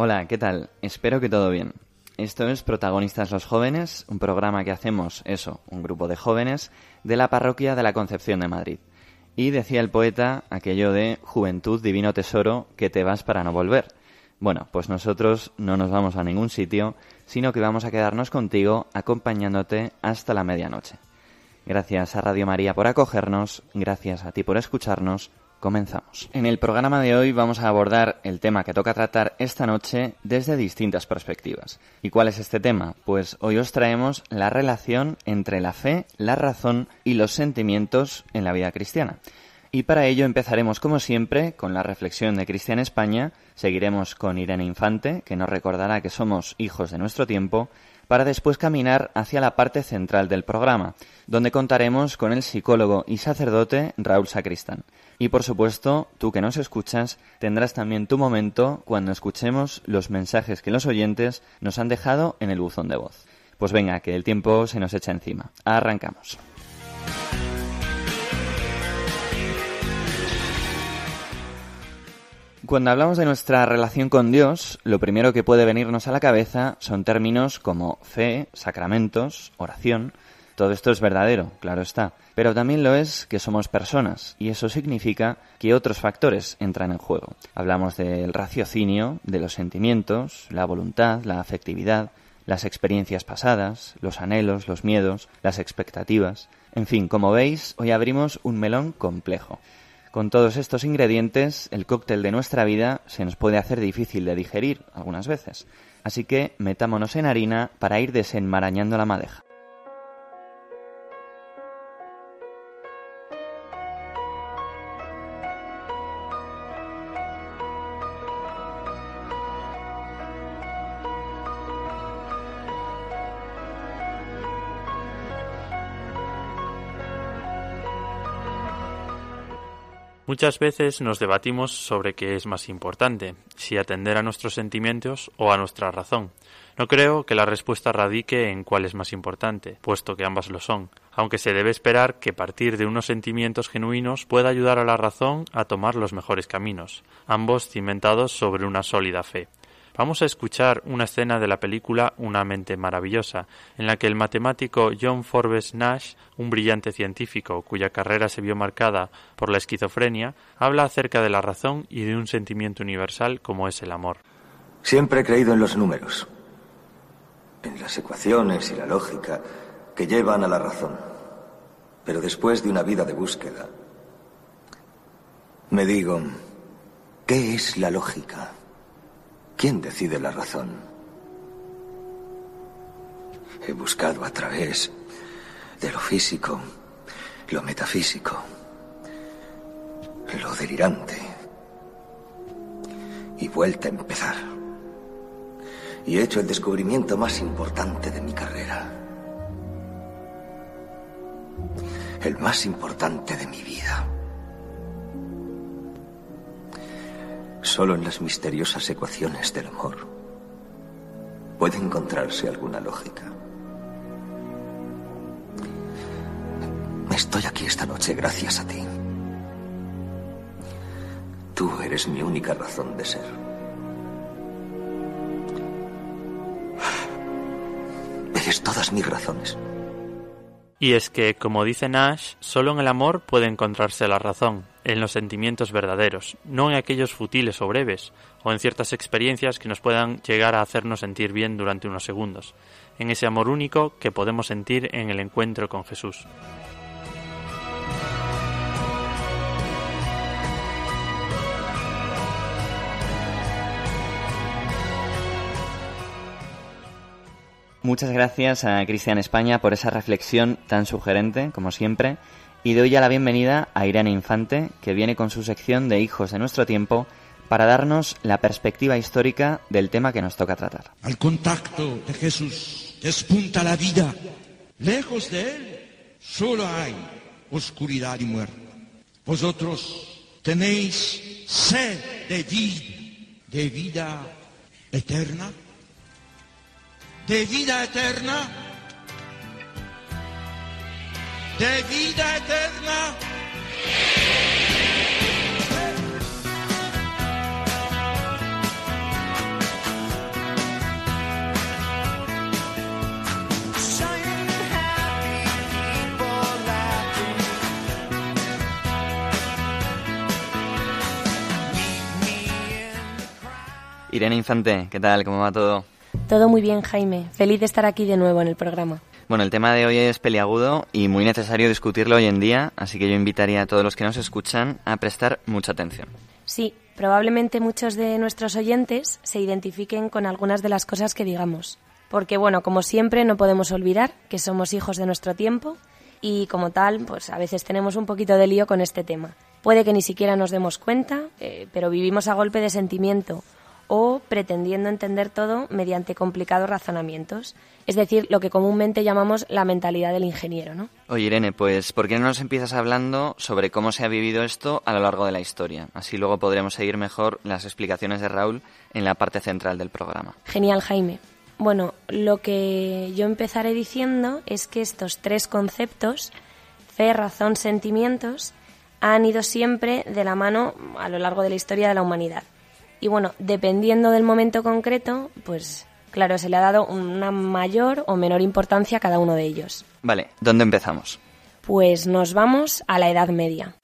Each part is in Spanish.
Hola, ¿qué tal? Espero que todo bien. Esto es Protagonistas los Jóvenes, un programa que hacemos, eso, un grupo de jóvenes de la parroquia de la Concepción de Madrid. Y decía el poeta aquello de Juventud, divino tesoro, que te vas para no volver. Bueno, pues nosotros no nos vamos a ningún sitio, sino que vamos a quedarnos contigo acompañándote hasta la medianoche. Gracias a Radio María por acogernos, gracias a ti por escucharnos. Comenzamos. En el programa de hoy vamos a abordar el tema que toca tratar esta noche desde distintas perspectivas. ¿Y cuál es este tema? Pues hoy os traemos la relación entre la fe, la razón y los sentimientos en la vida cristiana. Y para ello empezaremos como siempre con la reflexión de Cristian España, seguiremos con Irene Infante, que nos recordará que somos hijos de nuestro tiempo, para después caminar hacia la parte central del programa, donde contaremos con el psicólogo y sacerdote Raúl Sacristán. Y por supuesto, tú que nos escuchas, tendrás también tu momento cuando escuchemos los mensajes que los oyentes nos han dejado en el buzón de voz. Pues venga, que el tiempo se nos echa encima. Arrancamos. Cuando hablamos de nuestra relación con Dios, lo primero que puede venirnos a la cabeza son términos como fe, sacramentos, oración. Todo esto es verdadero, claro está. Pero también lo es que somos personas, y eso significa que otros factores entran en juego. Hablamos del raciocinio, de los sentimientos, la voluntad, la afectividad, las experiencias pasadas, los anhelos, los miedos, las expectativas. En fin, como veis, hoy abrimos un melón complejo. Con todos estos ingredientes, el cóctel de nuestra vida se nos puede hacer difícil de digerir algunas veces. Así que metámonos en harina para ir desenmarañando la madeja. Muchas veces nos debatimos sobre qué es más importante, si atender a nuestros sentimientos o a nuestra razón. No creo que la respuesta radique en cuál es más importante, puesto que ambas lo son, aunque se debe esperar que partir de unos sentimientos genuinos pueda ayudar a la razón a tomar los mejores caminos, ambos cimentados sobre una sólida fe. Vamos a escuchar una escena de la película Una mente maravillosa, en la que el matemático John Forbes Nash, un brillante científico cuya carrera se vio marcada por la esquizofrenia, habla acerca de la razón y de un sentimiento universal como es el amor. Siempre he creído en los números, en las ecuaciones y la lógica que llevan a la razón. Pero después de una vida de búsqueda, me digo, ¿qué es la lógica? ¿Quién decide la razón? He buscado a través de lo físico, lo metafísico, lo delirante, y vuelta a empezar. Y he hecho el descubrimiento más importante de mi carrera. El más importante de mi vida. Solo en las misteriosas ecuaciones del amor puede encontrarse alguna lógica. Estoy aquí esta noche gracias a ti. Tú eres mi única razón de ser. Eres todas mis razones. Y es que, como dice Nash, solo en el amor puede encontrarse la razón, en los sentimientos verdaderos, no en aquellos futiles o breves, o en ciertas experiencias que nos puedan llegar a hacernos sentir bien durante unos segundos, en ese amor único que podemos sentir en el encuentro con Jesús. Muchas gracias a Cristian España por esa reflexión tan sugerente, como siempre, y doy ya la bienvenida a Irene Infante, que viene con su sección de Hijos de nuestro tiempo para darnos la perspectiva histórica del tema que nos toca tratar. Al contacto de Jesús despunta la vida. Lejos de él solo hay oscuridad y muerte. Vosotros tenéis sed de vida, de vida eterna, de vida eterna, de vida eterna. Irene Infante, ¿qué tal? ¿Cómo va todo? Todo muy bien, Jaime. Feliz de estar aquí de nuevo en el programa. Bueno, el tema de hoy es peliagudo y muy necesario discutirlo hoy en día, así que yo invitaría a todos los que nos escuchan a prestar mucha atención. Sí, probablemente muchos de nuestros oyentes se identifiquen con algunas de las cosas que digamos. Porque, bueno, como siempre, no podemos olvidar que somos hijos de nuestro tiempo y, como tal, pues a veces tenemos un poquito de lío con este tema. Puede que ni siquiera nos demos cuenta, eh, pero vivimos a golpe de sentimiento o pretendiendo entender todo mediante complicados razonamientos, es decir, lo que comúnmente llamamos la mentalidad del ingeniero, ¿no? Oye, Irene, pues ¿por qué no nos empiezas hablando sobre cómo se ha vivido esto a lo largo de la historia? Así luego podremos seguir mejor las explicaciones de Raúl en la parte central del programa. Genial, Jaime. Bueno, lo que yo empezaré diciendo es que estos tres conceptos, fe, razón, sentimientos, han ido siempre de la mano a lo largo de la historia de la humanidad. Y bueno, dependiendo del momento concreto, pues claro, se le ha dado una mayor o menor importancia a cada uno de ellos. Vale, ¿dónde empezamos? Pues nos vamos a la Edad Media.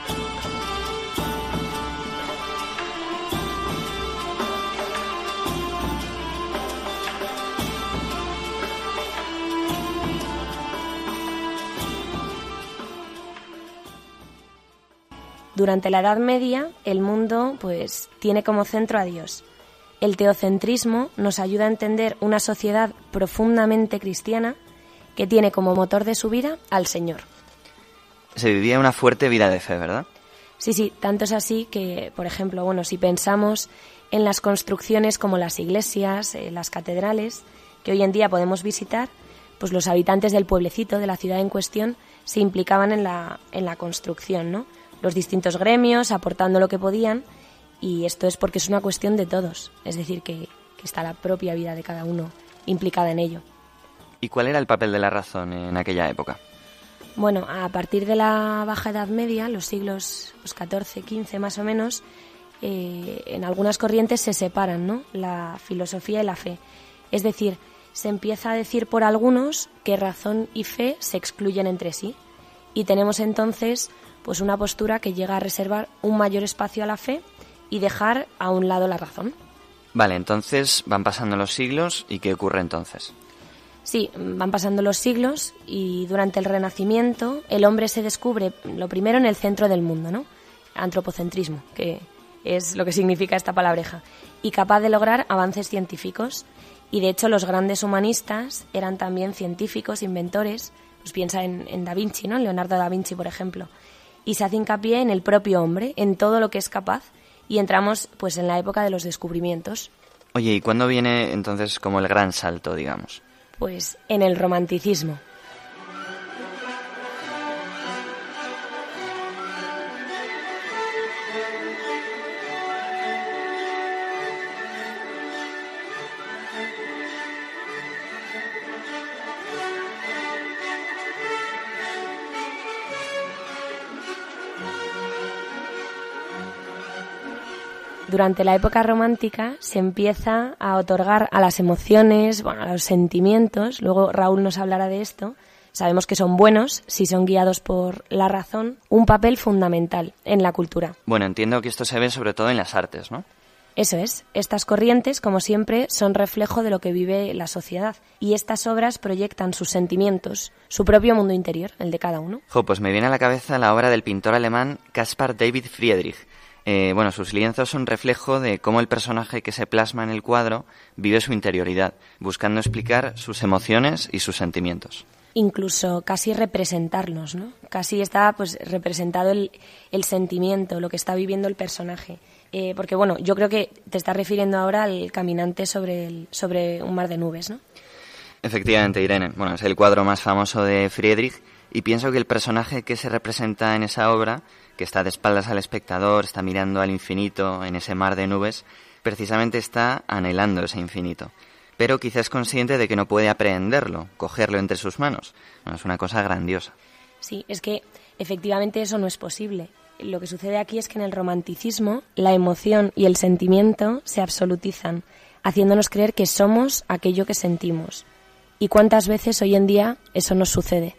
Durante la Edad Media, el mundo pues tiene como centro a Dios. El teocentrismo nos ayuda a entender una sociedad profundamente cristiana que tiene como motor de su vida al Señor. Se vivía una fuerte vida de fe, ¿verdad? Sí, sí, tanto es así que, por ejemplo, bueno, si pensamos en las construcciones como las iglesias, eh, las catedrales, que hoy en día podemos visitar, pues los habitantes del pueblecito, de la ciudad en cuestión, se implicaban en la, en la construcción, ¿no? Los distintos gremios aportando lo que podían y esto es porque es una cuestión de todos, es decir, que, está la propia vida de cada uno implicada en ello. ¿Y cuál era el papel de la razón en aquella época? Bueno, a partir de la Baja Edad Media, los siglos los 14, 15 más o menos, eh, en algunas corrientes se separan ¿no? la filosofía y la fe. Es decir, se empieza a decir por algunos que razón y fe se excluyen entre sí. Y tenemos entonces pues una postura que llega a reservar un mayor espacio a la fe y dejar a un lado la razón. Vale, entonces van pasando los siglos y ¿qué ocurre entonces? Sí, van pasando los siglos y durante el Renacimiento el hombre se descubre lo primero en el centro del mundo, ¿no? Antropocentrismo, que es lo que significa esta palabreja, y capaz de lograr avances científicos. Y de hecho los grandes humanistas eran también científicos, inventores, pues piensa en, en Da Vinci, ¿no? Leonardo da Vinci, por ejemplo y se hace hincapié en el propio hombre, en todo lo que es capaz, y entramos pues en la época de los descubrimientos. Oye, ¿y cuándo viene entonces como el gran salto, digamos? Pues en el romanticismo. Durante la época romántica se empieza a otorgar a las emociones, bueno, a los sentimientos, luego Raúl nos hablará de esto, sabemos que son buenos si son guiados por la razón, un papel fundamental en la cultura. Bueno, entiendo que esto se ve sobre todo en las artes, ¿no? Eso es. Estas corrientes, como siempre, son reflejo de lo que vive la sociedad. Y estas obras proyectan sus sentimientos, su propio mundo interior, el de cada uno. Jo, pues me viene a la cabeza la obra del pintor alemán Caspar David Friedrich, Eh, bueno, sus lienzos son reflejo de cómo el personaje que se plasma en el cuadro vive su interioridad, buscando explicar sus emociones y sus sentimientos. Incluso casi representarlos, ¿no? Casi está pues representado el, el sentimiento, lo que está viviendo el personaje. Eh, porque bueno, yo creo que te estás refiriendo ahora al caminante sobre, el, sobre un mar de nubes, ¿no? Efectivamente, Irene. Bueno, es el cuadro más famoso de Friedrich y pienso que el personaje que se representa en esa obra, que está de espaldas al espectador, está mirando al infinito en ese mar de nubes, precisamente está anhelando ese infinito. Pero quizás es consciente de que no puede aprehenderlo, cogerlo entre sus manos. es una cosa grandiosa. Sí, es que efectivamente eso no es posible. Lo que sucede aquí es que en el romanticismo la emoción y el sentimiento se absolutizan, haciéndonos creer que somos aquello que sentimos. ¿Y cuántas veces hoy en día eso nos sucede?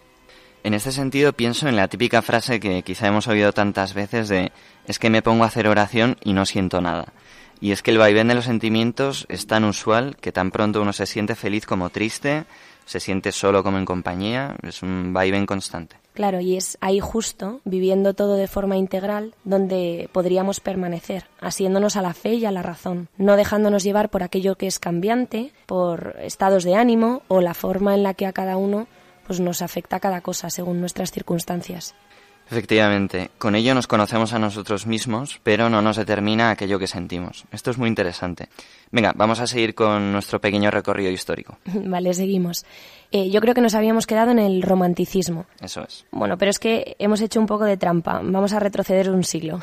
En este sentido pienso en la típica frase que quizá hemos oído tantas veces de es que me pongo a hacer oración y no siento nada. Y es que el vaivén de los sentimientos es tan usual que tan pronto uno se siente feliz como triste, se siente solo como en compañía, es un vaivén constante. Claro, y es ahí justo, viviendo todo de forma integral, donde podríamos permanecer, asiéndonos a la fe y a la razón, no dejándonos llevar por aquello que es cambiante, por estados de ánimo o la forma en la que a cada uno pues nos afecta cada cosa según nuestras circunstancias. Efectivamente, con ello nos conocemos a nosotros mismos, pero no nos determina aquello que sentimos. Esto es muy interesante. Venga, vamos a seguir con nuestro pequeño recorrido histórico. Vale, seguimos. Eh, yo creo que nos habíamos quedado en el romanticismo. Eso es. Bueno, pero es que hemos hecho un poco de trampa. Vamos a retroceder un siglo.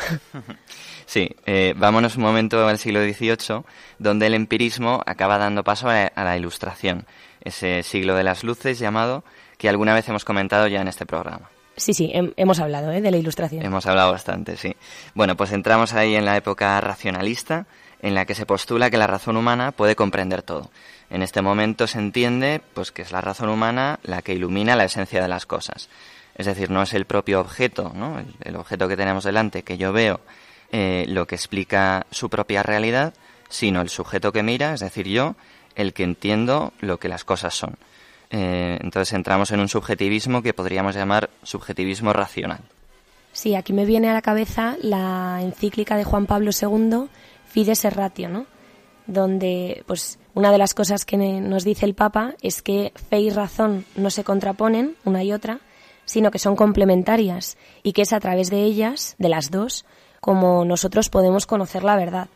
sí, eh, vámonos un momento al siglo XVIII, donde el empirismo acaba dando paso a la ilustración, ese siglo de las luces llamado, que alguna vez hemos comentado ya en este programa. Sí, sí, hemos hablado ¿eh? de la ilustración. Hemos hablado bastante, sí. Bueno, pues entramos ahí en la época racionalista, en la que se postula que la razón humana puede comprender todo. En este momento se entiende pues que es la razón humana la que ilumina la esencia de las cosas. Es decir, no es el propio objeto, ¿no? el, objeto que tenemos delante que yo veo eh, lo que explica su propia realidad, sino el sujeto que mira, es decir, yo, el que entiendo lo que las cosas son. Eh, entonces entramos en un subjetivismo que podríamos llamar subjetivismo racional. Sí, aquí me viene a la cabeza la encíclica de Juan Pablo II, Fides et Ratio, ¿no? Donde, pues, una de las cosas que nos dice el Papa es que fe y razón no se contraponen una y otra, sino que son complementarias y que es a través de ellas, de las dos, como nosotros podemos conocer la verdad.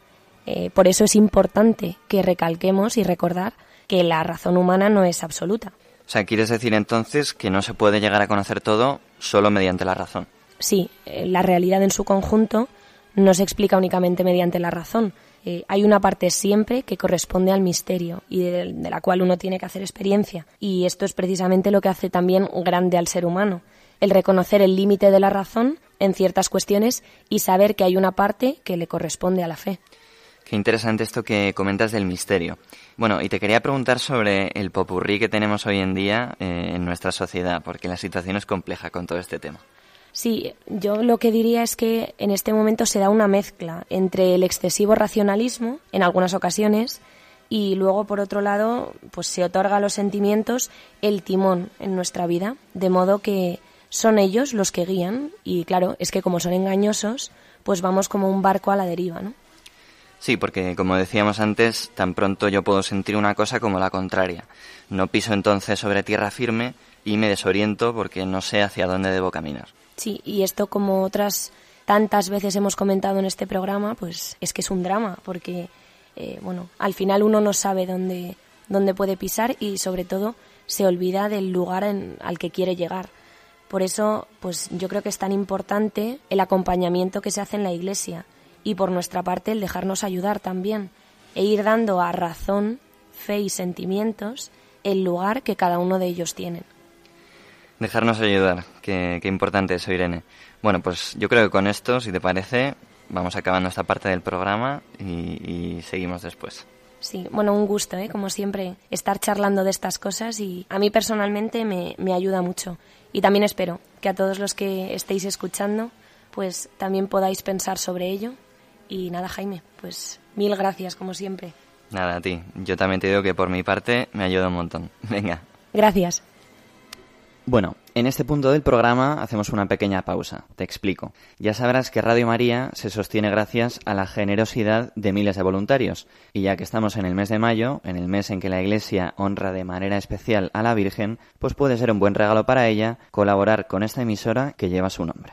Eh, por eso es importante que recalquemos y recordar que la razón humana no es absoluta. O sea, ¿quieres decir entonces que no se puede llegar a conocer todo solo mediante la razón? Sí, eh, la realidad en su conjunto no se explica únicamente mediante la razón. Eh, hay una parte siempre que corresponde al misterio y de, la cual uno tiene que hacer experiencia. Y esto es precisamente lo que hace también grande al ser humano. El reconocer el límite de la razón en ciertas cuestiones y saber que hay una parte que le corresponde a la fe. Qué interesante esto que comentas del misterio. Bueno, y te quería preguntar sobre el popurrí que tenemos hoy en día eh, en nuestra sociedad, porque la situación es compleja con todo este tema. Sí, yo lo que diría es que en este momento se da una mezcla entre el excesivo racionalismo, en algunas ocasiones, y luego, por otro lado, pues se otorga a los sentimientos el timón en nuestra vida, de modo que son ellos los que guían, y claro, es que como son engañosos, pues vamos como un barco a la deriva, ¿no? Sí, porque como decíamos antes, tan pronto yo puedo sentir una cosa como la contraria. No piso entonces sobre tierra firme y me desoriento porque no sé hacia dónde debo caminar. Sí, y esto como otras tantas veces hemos comentado en este programa, pues es que es un drama, porque eh, bueno, al final uno no sabe dónde, dónde puede pisar y sobre todo se olvida del lugar en, al que quiere llegar. Por eso, pues yo creo que es tan importante el acompañamiento que se hace en la iglesia y por nuestra parte el dejarnos ayudar también e ir dando a razón, fe y sentimientos el lugar que cada uno de ellos tienen. Dejarnos ayudar, qué, importante eso, Irene. Bueno, pues yo creo que con esto, si te parece, vamos acabando esta parte del programa y, seguimos después. Sí, bueno, un gusto, ¿eh? como siempre, estar charlando de estas cosas y a mí personalmente me, me ayuda mucho. Y también espero que a todos los que estéis escuchando, pues también podáis pensar sobre ello y nada, Jaime, pues mil gracias como siempre. Nada, a ti. Yo también te digo que por mi parte me ayuda un montón. Venga. Gracias. Bueno, En este punto del programa hacemos una pequeña pausa. Te explico. Ya sabrás que Radio María se sostiene gracias a la generosidad de miles de voluntarios. Y ya que estamos en el mes de mayo, en el mes en que la Iglesia honra de manera especial a la Virgen, pues puede ser un buen regalo para ella colaborar con esta emisora que lleva su nombre.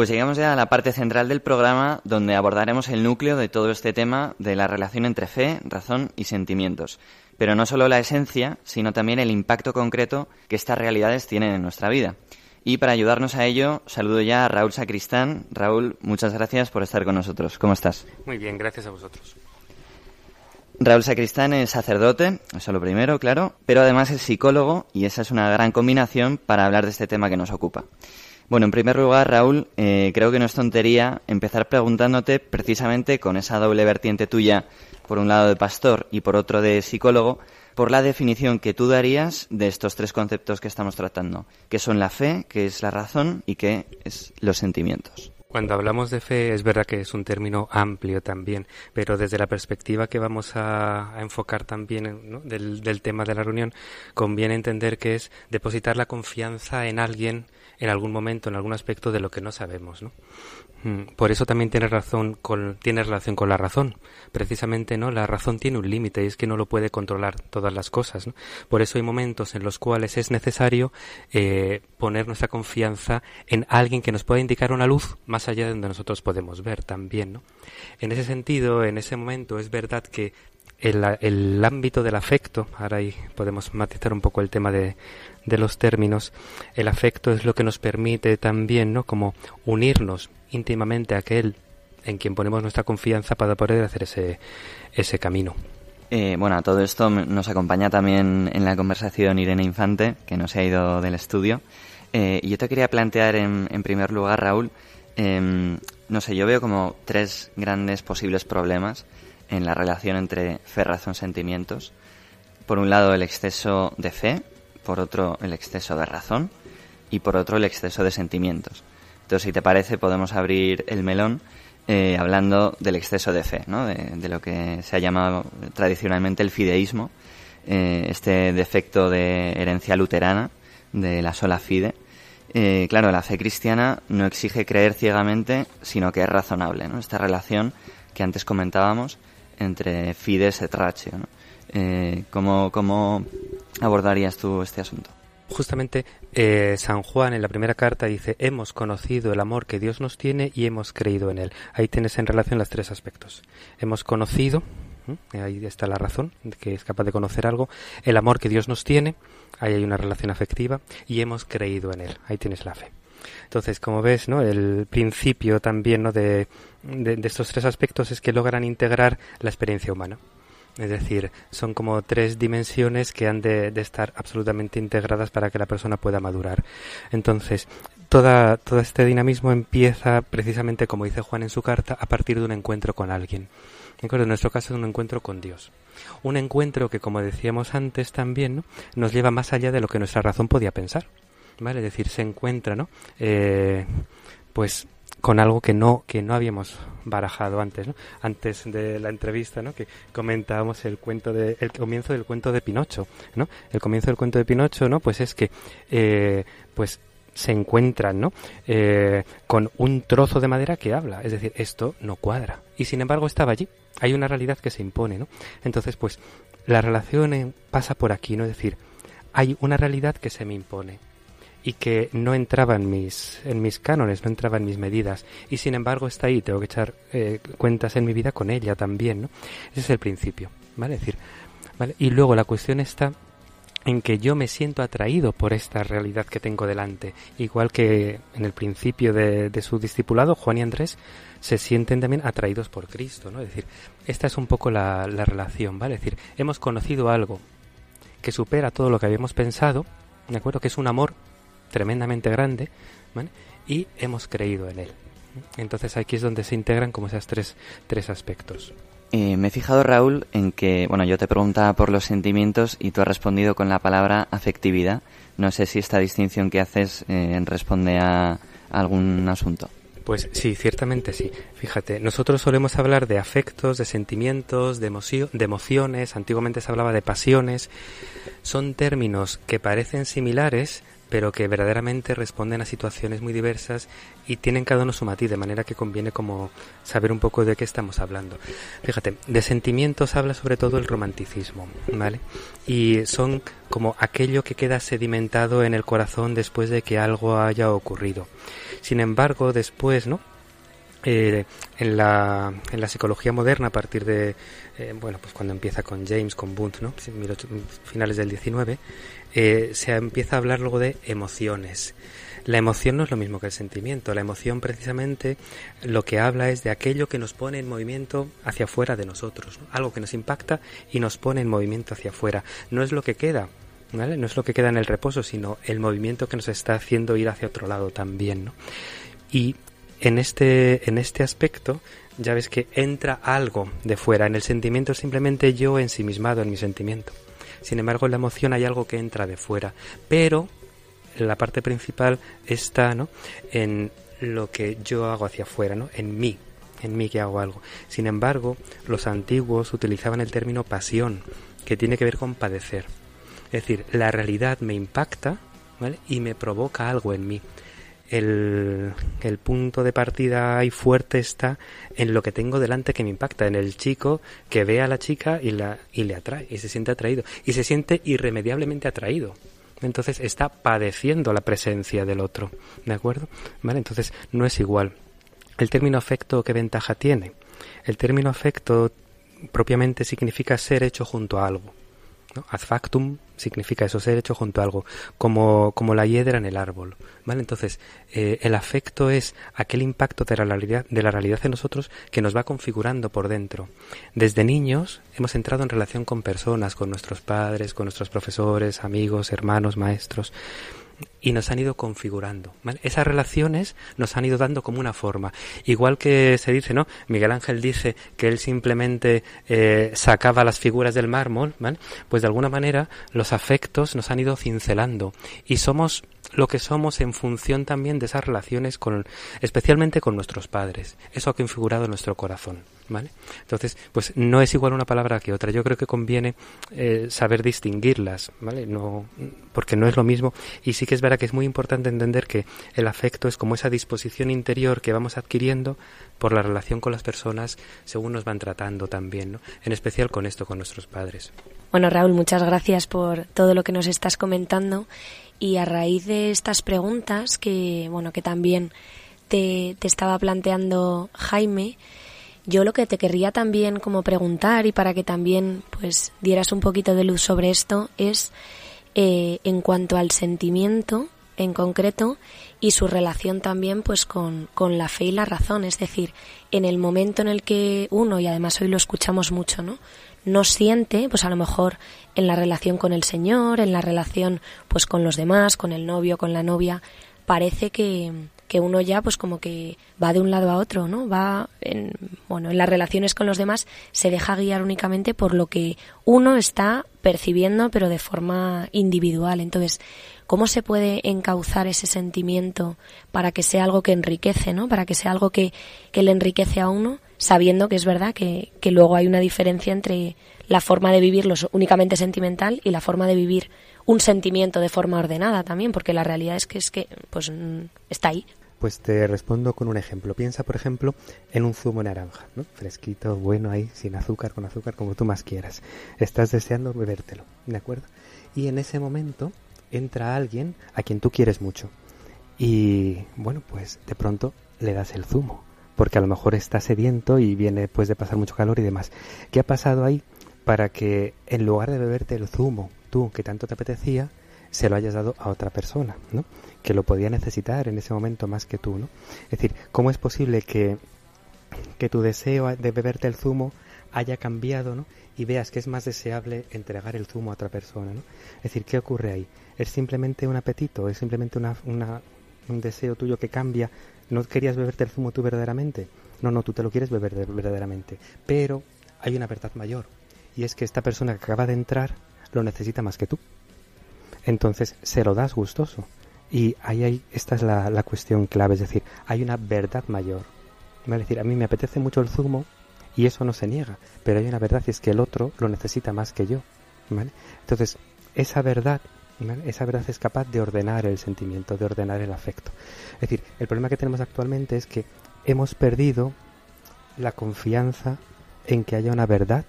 Pues llegamos ya a la parte central del programa donde abordaremos el núcleo de todo este tema de la relación entre fe, razón y sentimientos. Pero no solo la esencia, sino también el impacto concreto que estas realidades tienen en nuestra vida. Y para ayudarnos a ello, saludo ya a Raúl Sacristán. Raúl, muchas gracias por estar con nosotros. ¿Cómo estás? Muy bien, gracias a vosotros. Raúl Sacristán es sacerdote, eso lo primero, claro, pero además es psicólogo y esa es una gran combinación para hablar de este tema que nos ocupa. Bueno, en primer lugar, Raúl, eh, creo que no es tontería empezar preguntándote precisamente con esa doble vertiente tuya, por un lado de pastor y por otro de psicólogo, por la definición que tú darías de estos tres conceptos que estamos tratando, que son la fe, que es la razón y que es los sentimientos. Cuando hablamos de fe es verdad que es un término amplio también, pero desde la perspectiva que vamos a, enfocar también del, del tema de la reunión, conviene entender que es depositar la confianza en alguien en algún momento, en algún aspecto de lo que no sabemos, ¿no? Mm, por eso también tiene razón con, tiene relación con la razón. Precisamente, ¿no? La razón tiene un límite y es que no lo puede controlar todas las cosas. Por eso hay momentos en los cuales es necesario eh, poner nuestra confianza en alguien que nos pueda indicar una luz más allá de donde nosotros podemos ver también, ¿no? En ese sentido, en ese momento es verdad que el, el ámbito del afecto, ahora ahí podemos matizar un poco el tema de, de los términos, el afecto es lo que nos permite también, ¿no? Como unirnos íntimamente a aquel en quien ponemos nuestra confianza para poder hacer ese, ese camino. Eh, bueno, a todo esto nos acompaña también en la conversación Irene Infante, que no se ha ido del estudio. Eh, yo te quería plantear en, en primer lugar, Raúl, em, no sé, yo veo como tres grandes posibles problemas en la relación entre fe, razón, sentimientos. Por un lado, el exceso de fe, por otro el exceso de razón y por otro el exceso de sentimientos. Entonces, si te parece, podemos abrir el melón eh, hablando del exceso de fe, ¿no? de, lo que se ha llamado tradicionalmente el fideísmo, eh, este defecto de herencia luterana de la sola fide. Eh, claro, la fe cristiana no exige creer ciegamente, sino que es razonable. Esta relación que antes comentábamos entre fides et ratio, ¿no? Eh, ¿cómo, ¿Cómo abordarías tú este asunto? Justamente eh, San Juan en la primera carta dice, hemos conocido el amor que Dios nos tiene y hemos creído en él. Ahí tienes en relación los tres aspectos. Hemos conocido, ahí está la razón, que es capaz de conocer algo, el amor que Dios nos tiene, ahí hay una relación afectiva, y hemos creído en él, ahí tienes la fe. Entonces, como ves, ¿no? El principio también, ¿no? De, estos tres aspectos es que logran integrar la experiencia humana. Es decir, son como tres dimensiones que han de, de, estar absolutamente integradas para que la persona pueda madurar. Entonces, toda, todo este dinamismo empieza precisamente, como dice Juan en su carta, a partir de un encuentro con alguien. En nuestro caso es un encuentro con Dios. Un encuentro que, como decíamos antes también, nos lleva más allá de lo que nuestra razón podía pensar. ¿Vale? Es decir, se encuentra, ¿no? Eh, pues con algo que no que no habíamos barajado antes ¿no? antes de la entrevista ¿no? que comentábamos el cuento de el comienzo del cuento de Pinocho no el comienzo del cuento de Pinocho no pues es que eh, pues se encuentran ¿no? Eh, con un trozo de madera que habla. Es decir, esto no cuadra. Y sin embargo estaba allí. Hay una realidad que se impone. ¿no? Entonces, pues, la relación pasa por aquí. ¿no? Es decir, hay una realidad que se me impone y que no entraba en mis, en mis cánones, no entraba en mis medidas. Y sin embargo está ahí. Tengo que echar eh, cuentas en mi vida con ella también. ¿no? Ese es el principio. ¿Vale? Decir. Y luego la cuestión está en que yo me siento atraído por esta realidad que tengo delante, igual que en el principio de, su discipulado, Juan y Andrés se sienten también atraídos por Cristo, ¿no? Es decir, esta es un poco la, relación, ¿vale? Decir, hemos conocido algo que supera todo lo que habíamos pensado, ¿de acuerdo? Que es un amor tremendamente grande, ¿vale? Y hemos creído en él. Entonces aquí es donde se integran como esos tres, tres aspectos. Eh, me he fijado, Raúl, en que, bueno, yo te preguntaba por los sentimientos y tú has respondido con la palabra afectividad. No sé si esta distinción que haces eh, responde a algún asunto. Pues sí, ciertamente sí. Fíjate, nosotros solemos hablar de afectos, de sentimientos, de, de emociones, antiguamente se hablaba de pasiones. Son términos que parecen similares, pero que verdaderamente responden a situaciones muy diversas y tienen cada uno su matiz, de manera que conviene como saber un poco de qué estamos hablando. Fíjate, de sentimientos habla sobre todo el romanticismo, ¿vale? Y son como aquello que queda sedimentado en el corazón después de que algo haya ocurrido. Sin embargo, después, ¿no? Eh, en, la, en la psicología moderna a partir de eh, bueno pues cuando empieza con James con Bunt no finales del 19 eh, se empieza a hablar luego de emociones la emoción no es lo mismo que el sentimiento la emoción precisamente lo que habla es de aquello que nos pone en movimiento hacia afuera de nosotros algo que nos impacta y nos pone en movimiento hacia afuera no es lo que queda ¿Vale? No es lo que queda en el reposo, sino el movimiento que nos está haciendo ir hacia otro lado también, ¿no? Y en este, en este aspecto ya ves que entra algo de fuera. En el sentimiento simplemente yo ensimismado en mi sentimiento. Sin embargo, en la emoción hay algo que entra de fuera. Pero la parte principal está ¿no? en lo que yo hago hacia afuera, ¿no? en mí, en mí que hago algo. Sin embargo, los antiguos utilizaban el término pasión, que tiene que ver con padecer. Es decir, la realidad me impacta y me provoca algo en mí el, el, punto de partida ahí fuerte está en lo que tengo delante que me impacta, en el chico que ve a la chica y, la, y le atrae, y se siente atraído, y se siente irremediablemente atraído. Entonces está padeciendo la presencia del otro, ¿de acuerdo? ¿Vale? Entonces no es igual. El término afecto, ¿qué ventaja tiene? El término afecto propiamente significa ser hecho junto a algo. ¿No? Ad factum significa eso, ser hecho junto a algo, como, como la hiedra en el árbol. ¿vale? Entonces, eh, el afecto es aquel impacto de la, realidad, de la realidad en nosotros que nos va configurando por dentro. Desde niños hemos entrado en relación con personas, con nuestros padres, con nuestros profesores, amigos, hermanos, maestros y nos han ido configurando. Esas relaciones nos han ido dando como una forma. Igual que se dice, ¿no? Miguel Ángel dice que él simplemente eh, sacaba las figuras del mármol, Pues de alguna manera los afectos nos han ido cincelando y somos lo que somos en función también de esas relaciones con, especialmente con nuestros padres. Eso ha configurado nuestro corazón, ¿vale? Entonces, pues no es igual una palabra que otra. Yo creo que conviene eh, saber distinguirlas, ¿vale? No, porque no es lo mismo. Y sí que es verdad que es muy importante entender que el afecto es como esa disposición interior que vamos adquiriendo por la relación con las personas según nos van tratando también, ¿no? En especial con esto, con nuestros padres. Bueno, Raúl, muchas gracias por todo lo que nos estás comentando y a raíz de estas preguntas que, bueno, que también te, te estaba planteando Jaime, yo lo que te querría también como preguntar y para que también pues dieras un poquito de luz sobre esto es eh, en cuanto al sentimiento, en concreto y su relación también pues con, con la fe y la razón. Es decir, en el momento en el que uno, y además hoy lo escuchamos mucho, ¿no? no siente, pues a lo mejor en la relación con el Señor, en la relación pues con los demás, con el novio, con la novia, parece que, que uno ya pues como que va de un lado a otro, ¿no? Va en, bueno, en las relaciones con los demás se deja guiar únicamente por lo que uno está percibiendo pero de forma individual. Entonces, ¿cómo se puede encauzar ese sentimiento para que sea algo que enriquece, ¿no? Para que sea algo que, que le enriquece a uno, sabiendo que es verdad que, que luego hay una diferencia entre la forma de vivirlo únicamente sentimental y la forma de vivir un sentimiento de forma ordenada también, porque la realidad es que es que pues mm, está ahí. Pues te respondo con un ejemplo. Piensa, por ejemplo, en un zumo naranja, ¿no? Fresquito, bueno ahí, sin azúcar, con azúcar, como tú más quieras. Estás deseando bebértelo, ¿de acuerdo? Y en ese momento entra alguien a quien tú quieres mucho. Y bueno, pues de pronto le das el zumo, porque a lo mejor está sediento y viene pues de pasar mucho calor y demás. ¿Qué ha pasado ahí para que en lugar de beberte el zumo, tú que tanto te apetecía, se lo hayas dado a otra persona, ¿no? que lo podía necesitar en ese momento más que tú, ¿no? Es decir, ¿cómo es posible que, que tu deseo de beberte el zumo haya cambiado, ¿no? Y veas que es más deseable entregar el zumo a otra persona, ¿no? Es decir, ¿qué ocurre ahí? ¿Es simplemente un apetito? ¿Es simplemente una, una, un deseo tuyo que cambia? ¿No querías beberte el zumo tú verdaderamente? No, no, tú te lo quieres beber verdaderamente. Pero hay una verdad mayor. Y es que esta persona que acaba de entrar lo necesita más que tú. Entonces se lo das gustoso. Y ahí hay, esta es la, la, cuestión clave, es decir, hay una verdad mayor. Es decir, a mí me apetece mucho el zumo y eso no se niega, pero hay una verdad y es que el otro lo necesita más que yo. ¿vale? Entonces, esa verdad, esa verdad es capaz de ordenar el sentimiento, de ordenar el afecto. Es decir, el problema que tenemos actualmente es que hemos perdido la confianza en que haya una verdad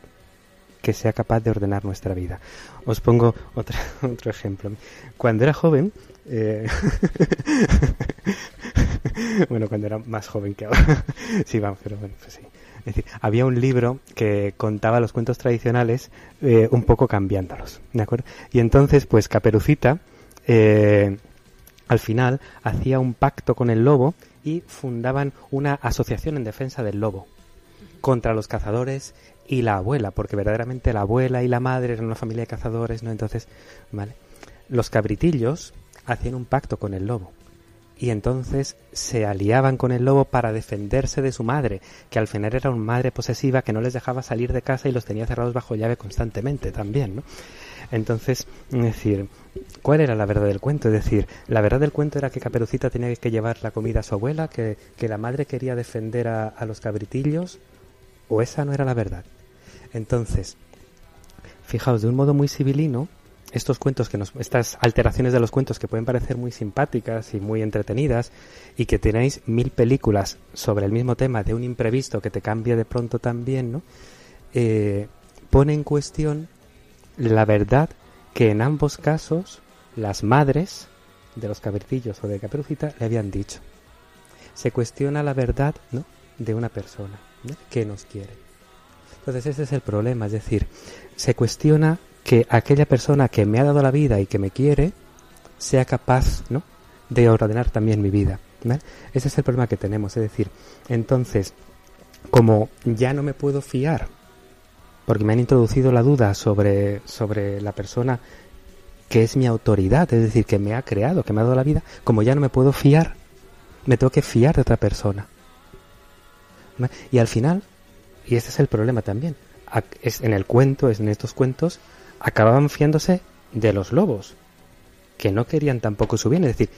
que sea capaz de ordenar nuestra vida. Os pongo otro ejemplo. Cuando era joven, eh, bueno, cuando era más joven que ahora. sí, vamos, pero bueno, pues sí. Es decir, había un libro que contaba los cuentos tradicionales eh, un poco cambiándolos, ¿de acuerdo? Y entonces, pues Caperucita, eh, al final, hacía un pacto con el lobo y fundaban una asociación en defensa del lobo contra los cazadores y la abuela, porque verdaderamente la abuela y la madre eran una familia de cazadores, ¿no? Entonces, ¿vale? Los cabritillos hacían un pacto con el lobo. Y entonces se aliaban con el lobo para defenderse de su madre, que al final era una madre posesiva que no les dejaba salir de casa y los tenía cerrados bajo llave constantemente también, ¿no? Entonces, es decir, ¿cuál era la verdad del cuento? Es decir, la verdad del cuento era que Caperucita tenía que llevar la comida a su abuela, que, que la madre quería defender a, a los cabritillos, o esa no era la verdad. Entonces, fijaos, de un modo muy civilino, estos cuentos que nos, estas alteraciones de los cuentos que pueden parecer muy simpáticas y muy entretenidas y que tenéis mil películas sobre el mismo tema de un imprevisto que te cambia de pronto también, ¿no? Eh, pone en cuestión la verdad que en ambos casos las madres de los cabritillos o de caperucita le habían dicho. Se cuestiona la verdad, ¿no? De una persona que nos quiere. Entonces ese es el problema, es decir, se cuestiona que aquella persona que me ha dado la vida y que me quiere sea capaz ¿no? de ordenar también mi vida. Ese es el problema que tenemos. Es decir, entonces, como ya no me puedo fiar, porque me han introducido la duda sobre, sobre la persona que es mi autoridad, es decir, que me ha creado, que me ha dado la vida, como ya no me puedo fiar, me tengo que fiar de otra persona. Y al final, y este es el problema también, es en el cuento, es en estos cuentos, acababan fiándose de los lobos, que no querían tampoco su bien. Es decir,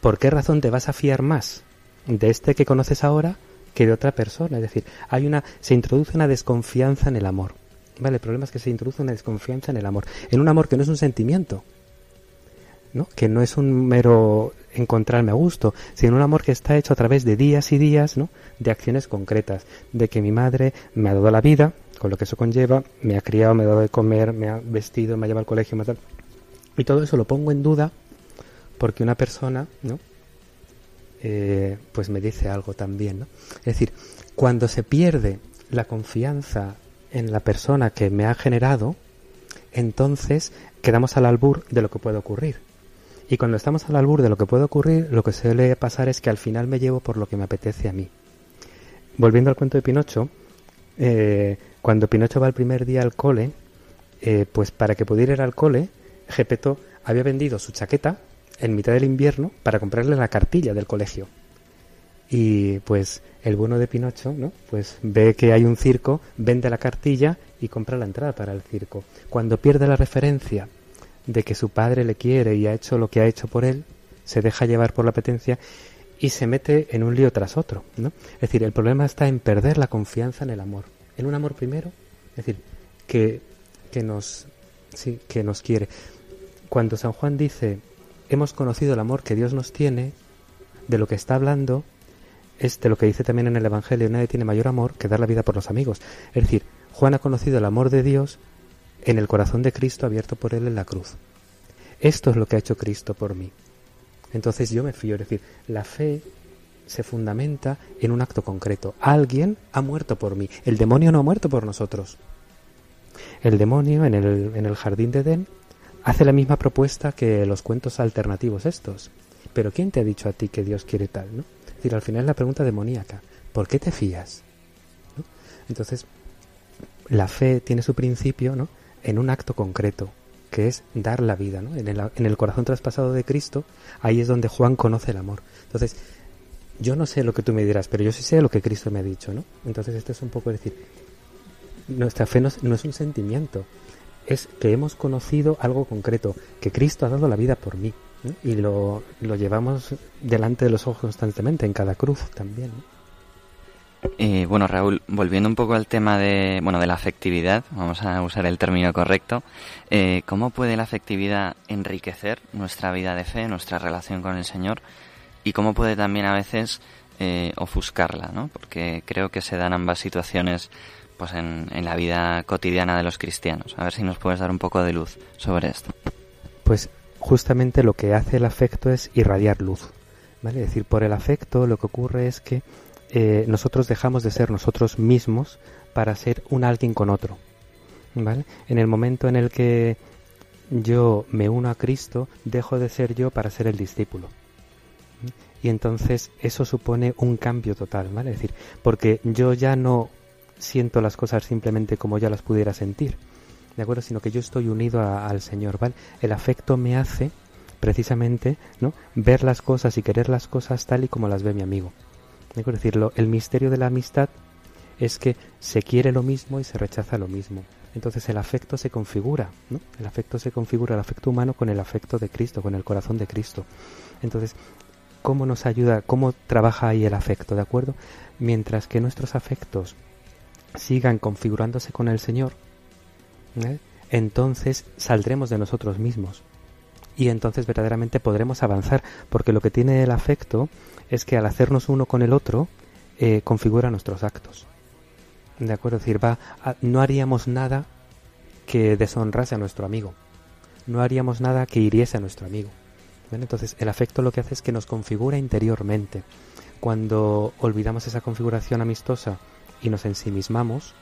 ¿por qué razón te vas a fiar más de este que conoces ahora que de otra persona? Es decir, hay una, se introduce una desconfianza en el amor. Vale, el problema es que se introduce una desconfianza en el amor, en un amor que no es un sentimiento, ¿no? que no es un mero encontrarme a gusto, sino un amor que está hecho a través de días y días, ¿no? de acciones concretas, de que mi madre me ha dado la vida, con lo que eso conlleva, me ha criado, me ha dado de comer, me ha vestido, me ha llevado al colegio, me Y todo eso lo pongo en duda porque una persona, ¿no? Eh, pues me dice algo también, ¿no? Es decir, cuando se pierde la confianza en la persona que me ha generado, entonces quedamos al albur de lo que puede ocurrir. Y cuando estamos al albur de lo que puede ocurrir, lo que suele pasar es que al final me llevo por lo que me apetece a mí. Volviendo al cuento de Pinocho, eh, cuando Pinocho va el primer día al cole, eh, pues para que pudiera ir al cole, Gepetto había vendido su chaqueta en mitad del invierno para comprarle la cartilla del colegio. Y pues el bueno de Pinocho, ¿no? Pues ve que hay un circo, vende la cartilla y compra la entrada para el circo. Cuando pierde la referencia de que su padre le quiere y ha hecho lo que ha hecho por él, se deja llevar por la apetencia y se mete en un lío tras otro, ¿no? Es decir, el problema está en perder la confianza en el amor, en un amor primero, es decir, que, que nos que nos quiere. Cuando San Juan dice, "Hemos conocido el amor que Dios nos tiene", de lo que está hablando es de lo que dice también en el Evangelio, nadie tiene mayor amor que dar la vida por los amigos. Es decir, Juan ha conocido el amor de Dios en el corazón de Cristo abierto por él en la cruz. Esto es lo que ha hecho Cristo por mí. Entonces yo me fío, es decir, la fe se fundamenta en un acto concreto. Alguien ha muerto por mí. El demonio no ha muerto por nosotros. El demonio en el, en el jardín de Edén hace la misma propuesta que los cuentos alternativos estos. Pero ¿quién te ha dicho a ti que Dios quiere tal? ¿no? Es decir, al final es la pregunta demoníaca. ¿Por qué te fías? Entonces, la fe tiene su principio ¿no? En un acto concreto, que es dar la vida. ¿no? En, el, en el corazón traspasado de Cristo, ahí es donde Juan conoce el amor. Entonces, yo no sé lo que tú me dirás, pero yo sí sé lo que Cristo me ha dicho. ¿no? Entonces, esto es un poco decir, nuestra fe no, no es un sentimiento, es que hemos conocido algo concreto, que Cristo ha dado la vida por mí. Y lo, lo, llevamos delante de los ojos constantemente, en cada cruz también. Eh, bueno, Raúl, volviendo un poco al tema de, bueno, de la afectividad, vamos a usar el término correcto, eh, ¿cómo puede la afectividad enriquecer nuestra vida de fe, nuestra relación con el Señor? Y cómo puede también a veces eh, ofuscarla, ¿no? Porque creo que se dan ambas situaciones pues en, en la vida cotidiana de los cristianos. A ver si nos puedes dar un poco de luz sobre esto. Pues justamente lo que hace el afecto es irradiar luz. ¿vale? Es decir, por el afecto lo que ocurre es que eh, nosotros dejamos de ser nosotros mismos para ser un alguien con otro. ¿vale? En el momento en el que yo me uno a Cristo, dejo de ser yo para ser el discípulo. Y entonces eso supone un cambio total, ¿vale? Es decir, porque yo ya no siento las cosas simplemente como ya las pudiera sentir, ¿de acuerdo? Sino que yo estoy unido al Señor, ¿vale? El afecto me hace precisamente, ¿no? Ver las cosas y querer las cosas tal y como las ve mi amigo. Es decir, lo, el misterio de la amistad es que se quiere lo mismo y se rechaza lo mismo. Entonces el afecto se configura, ¿no? El afecto se configura, el afecto humano con el afecto de Cristo, con el corazón de Cristo. Entonces, ¿cómo nos ayuda, cómo trabaja ahí el afecto, ¿de acuerdo? Mientras que nuestros afectos sigan configurándose con el Señor, ¿eh? entonces saldremos de nosotros mismos y entonces verdaderamente podremos avanzar, porque lo que tiene el afecto es que al hacernos uno con el otro, eh, configura nuestros actos. ¿De acuerdo? Es decir, va no haríamos nada que deshonrase a nuestro amigo. No haríamos nada que hiriese a nuestro amigo. ¿Vale? Entonces, el afecto lo que hace es que nos configura interiormente. Cuando olvidamos esa configuración amistosa y nos ensimismamos,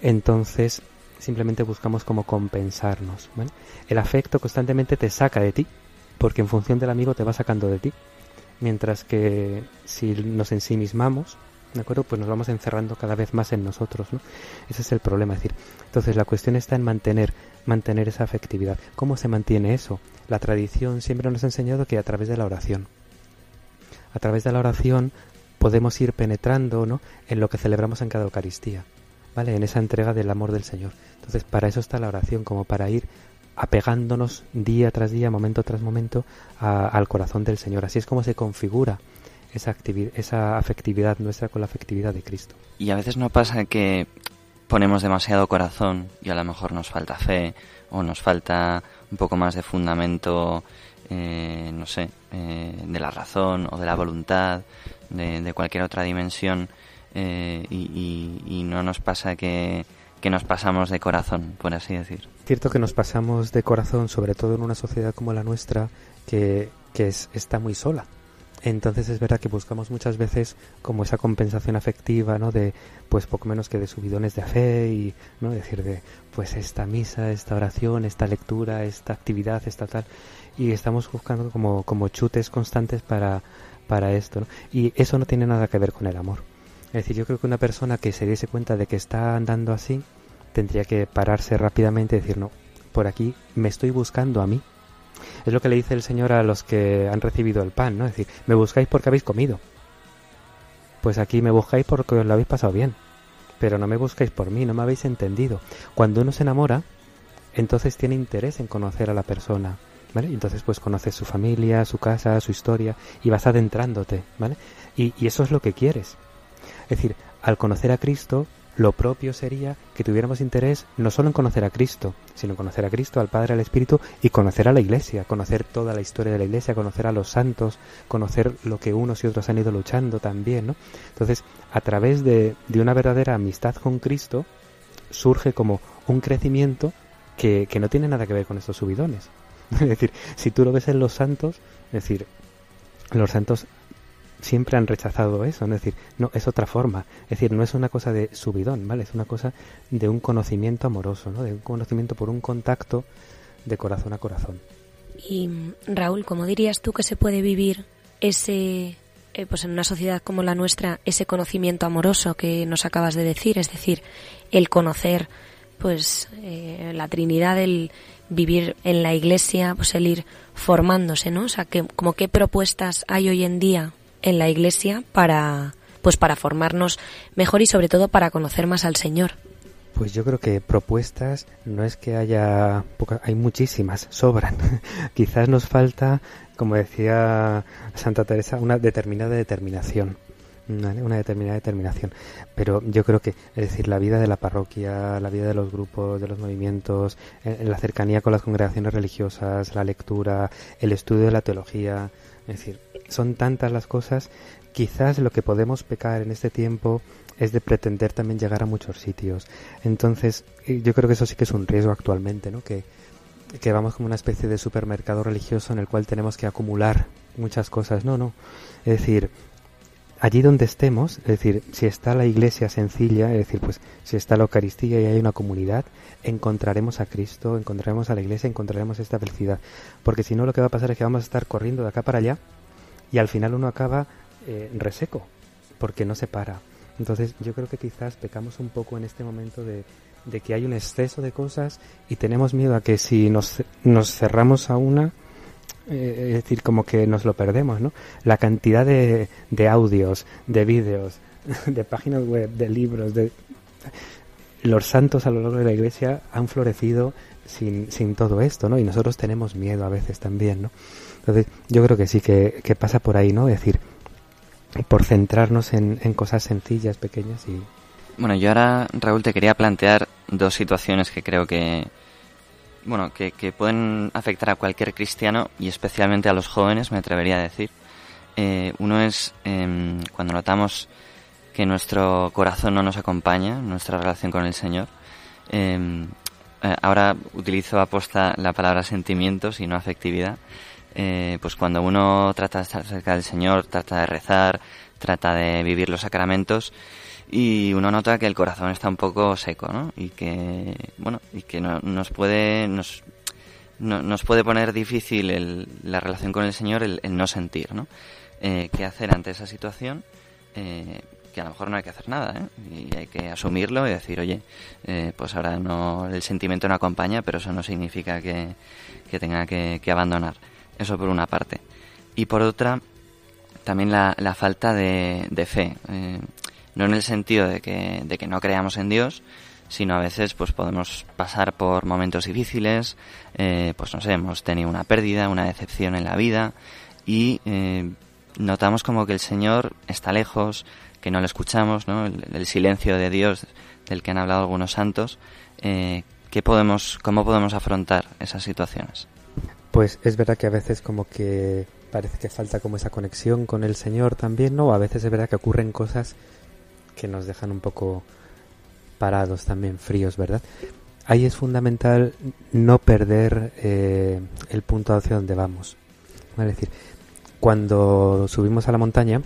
entonces simplemente buscamos como compensarnos. ¿vale? El afecto constantemente te saca de ti, porque en función del amigo te va sacando de ti. Mientras que si nos ensimismamos, ¿de acuerdo? Pues nos vamos encerrando cada vez más en nosotros, ¿no? Ese es el problema, es decir, entonces la cuestión está en mantener, mantener esa afectividad. ¿Cómo se mantiene eso? La tradición siempre nos ha enseñado que a través de la oración. A través de la oración podemos ir penetrando, ¿no? En lo que celebramos en cada Eucaristía, ¿vale? En esa entrega del amor del Señor. Entonces, para eso está la oración, como para ir apegándonos día tras día, momento tras momento, a, al corazón del Señor. Así es como se configura esa, esa afectividad nuestra con la afectividad de Cristo. Y a veces no pasa que ponemos demasiado corazón y a lo mejor nos falta fe o nos falta un poco más de fundamento, eh, no sé, eh, de la razón o de la voluntad, de, de cualquier otra dimensión eh, y, y, y no nos pasa que, que nos pasamos de corazón, por así decir. Cierto que nos pasamos de corazón, sobre todo en una sociedad como la nuestra, que, que es, está muy sola. Entonces es verdad que buscamos muchas veces como esa compensación afectiva, ¿no? De pues poco menos que de subidones de fe y, ¿no? Decir de pues esta misa, esta oración, esta lectura, esta actividad, esta tal. Y estamos buscando como, como chutes constantes para, para esto, ¿no? Y eso no tiene nada que ver con el amor. Es decir, yo creo que una persona que se diese cuenta de que está andando así, tendría que pararse rápidamente y decir, no, por aquí me estoy buscando a mí, es lo que le dice el Señor a los que han recibido el pan, ¿no? Es decir, me buscáis porque habéis comido. Pues aquí me buscáis porque os lo habéis pasado bien. Pero no me buscáis por mí, no me habéis entendido. Cuando uno se enamora, entonces tiene interés en conocer a la persona, ¿vale? Entonces pues conoces su familia, su casa, su historia y vas adentrándote, ¿vale? Y, y eso es lo que quieres. Es decir, al conocer a Cristo, lo propio sería que tuviéramos interés no solo en conocer a Cristo, sino en conocer a Cristo, al Padre, al Espíritu y conocer a la Iglesia, conocer toda la historia de la Iglesia, conocer a los santos, conocer lo que unos y otros han ido luchando también, ¿no? Entonces, a través de, de una verdadera amistad con Cristo, surge como un crecimiento que, que no tiene nada que ver con estos subidones. es decir, si tú lo ves en los santos, es decir, los santos siempre han rechazado eso, es decir, no, es otra forma, es decir, no es una cosa de subidón, ¿vale? Es una cosa de un conocimiento amoroso, ¿no? De un conocimiento por un contacto de corazón a corazón. Y Raúl, ¿cómo dirías tú que se puede vivir ese, eh, pues en una sociedad como la nuestra, ese conocimiento amoroso que nos acabas de decir, es decir, el conocer, pues, eh, la Trinidad, el vivir en la Iglesia, pues el ir formándose, ¿no? O sea, que, como qué propuestas hay hoy en día en la iglesia para pues para formarnos mejor y sobre todo para conocer más al Señor. Pues yo creo que propuestas no es que haya hay muchísimas, sobran. Quizás nos falta, como decía Santa Teresa, una determinada determinación. Una determinada determinación. Pero yo creo que, es decir, la vida de la parroquia, la vida de los grupos, de los movimientos, en la cercanía con las congregaciones religiosas, la lectura, el estudio de la teología, es decir, son tantas las cosas, quizás lo que podemos pecar en este tiempo es de pretender también llegar a muchos sitios. Entonces, yo creo que eso sí que es un riesgo actualmente, ¿no? Que, que vamos como una especie de supermercado religioso en el cual tenemos que acumular muchas cosas. No, no. Es decir, allí donde estemos, es decir, si está la iglesia sencilla, es decir, pues si está la Eucaristía y hay una comunidad, encontraremos a Cristo, encontraremos a la iglesia, encontraremos esta felicidad. Porque si no, lo que va a pasar es que vamos a estar corriendo de acá para allá y al final uno acaba eh, reseco, porque no se para. Entonces yo creo que quizás pecamos un poco en este momento de, de que hay un exceso de cosas y tenemos miedo a que si nos, nos cerramos a una, eh, es decir, como que nos lo perdemos, ¿no? La cantidad de, de audios, de vídeos, de páginas web, de libros, de los santos a lo largo de la iglesia han florecido sin, sin todo esto, ¿no? Y nosotros tenemos miedo a veces también, ¿no? Entonces, yo creo que sí, que, pasa por ahí, ¿no? Es decir, por centrarnos en, cosas sencillas, pequeñas y... Bueno, yo ahora, Raúl, te quería plantear dos situaciones que creo que, bueno, que, pueden afectar a cualquier cristiano y especialmente a los jóvenes, me atrevería a decir. Eh, uno es eh, cuando notamos que nuestro corazón no nos acompaña, nuestra relación con el Señor. Eh, ahora utilizo aposta la palabra sentimientos y no afectividad. Pues cuando uno trata de estar cerca del Señor, trata de rezar, trata de vivir los sacramentos, y uno nota que el corazón está un poco seco, ¿no? Y que, bueno, y que no, nos puede, nos, no, nos puede poner difícil el, la relación con el Señor el, el no sentir, ¿no? Eh, ¿Qué hacer ante esa situación? Eh, que a lo mejor no hay que hacer nada, ¿eh? Y hay que asumirlo y decir, oye, eh, pues ahora no, el sentimiento no acompaña, pero eso no significa que, que tenga que, que abandonar. Eso por una parte. Y por otra, también la, falta de, fe. Eh, no en el sentido de que, de que no creamos en Dios, sino a veces pues podemos pasar por momentos difíciles, eh, pues no sé, hemos tenido una pérdida, una decepción en la vida y eh, notamos como que el Señor está lejos, que no lo escuchamos, ¿no? El, silencio de Dios del que han hablado algunos santos. ¿qué podemos, ¿Cómo podemos afrontar esas situaciones? Pues es verdad que a veces como que parece que falta como esa conexión con el Señor también, ¿no? A veces es verdad que ocurren cosas que nos dejan un poco parados también, fríos, ¿verdad? Ahí es fundamental no perder eh, el punto hacia donde vamos. Es decir, Cuando subimos a la montaña,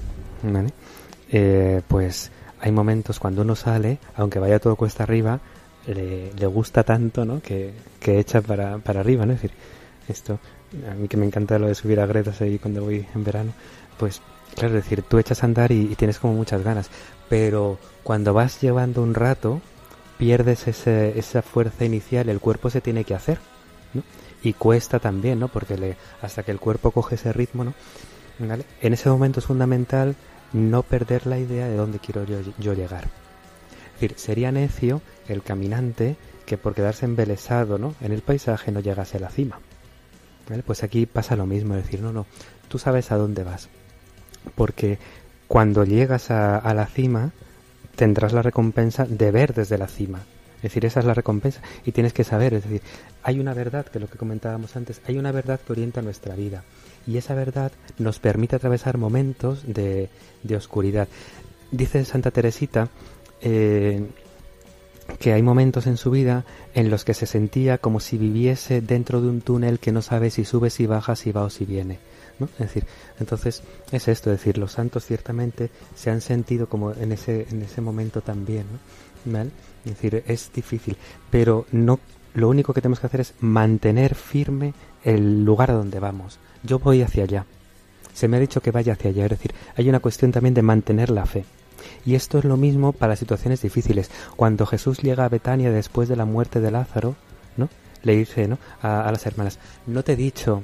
eh, pues hay momentos cuando uno sale, aunque vaya todo cuesta arriba, le, gusta tanto, ¿no? Que, que echa para, para arriba, ¿no? Es decir, esto, a mí que me encanta lo de subir a gretas ahí cuando voy en verano, pues claro, es decir, tú echas a andar y, tienes como muchas ganas, pero cuando vas llevando un rato, pierdes ese, esa fuerza inicial, el cuerpo se tiene que hacer, ¿no? Y cuesta también, ¿no? Porque le, hasta que el cuerpo coge ese ritmo, ¿no? En ese momento es fundamental no perder la idea de dónde quiero yo, yo llegar. Es decir, sería necio el caminante que por quedarse embelesado ¿no? en el paisaje no llegase a la cima. Pues aquí pasa lo mismo, es decir, no, no, tú sabes a dónde vas. Porque cuando llegas a, la cima tendrás la recompensa de ver desde la cima. Es decir, esa es la recompensa y tienes que saber, es decir, hay una verdad, que lo que comentábamos antes, hay una verdad que orienta nuestra vida y esa verdad nos permite atravesar momentos de, de oscuridad. Dice Santa Teresita eh, que hay momentos en su vida en los que se sentía como si viviese dentro de un túnel que no sabe si sube, si baja, si va o si viene. ¿no? Es decir, entonces es esto, es decir, los santos ciertamente se han sentido como en ese, en ese momento también. ¿no? Es decir, es difícil, pero no, lo único que tenemos que hacer es mantener firme el lugar a donde vamos. Yo voy hacia allá. Se me ha dicho que vaya hacia allá, es decir, hay una cuestión también de mantener la fe. Y esto es lo mismo para situaciones difíciles. Cuando Jesús llega a Betania después de la muerte de Lázaro, ¿no? Le dice, ¿no? A, las hermanas, ¿no te he dicho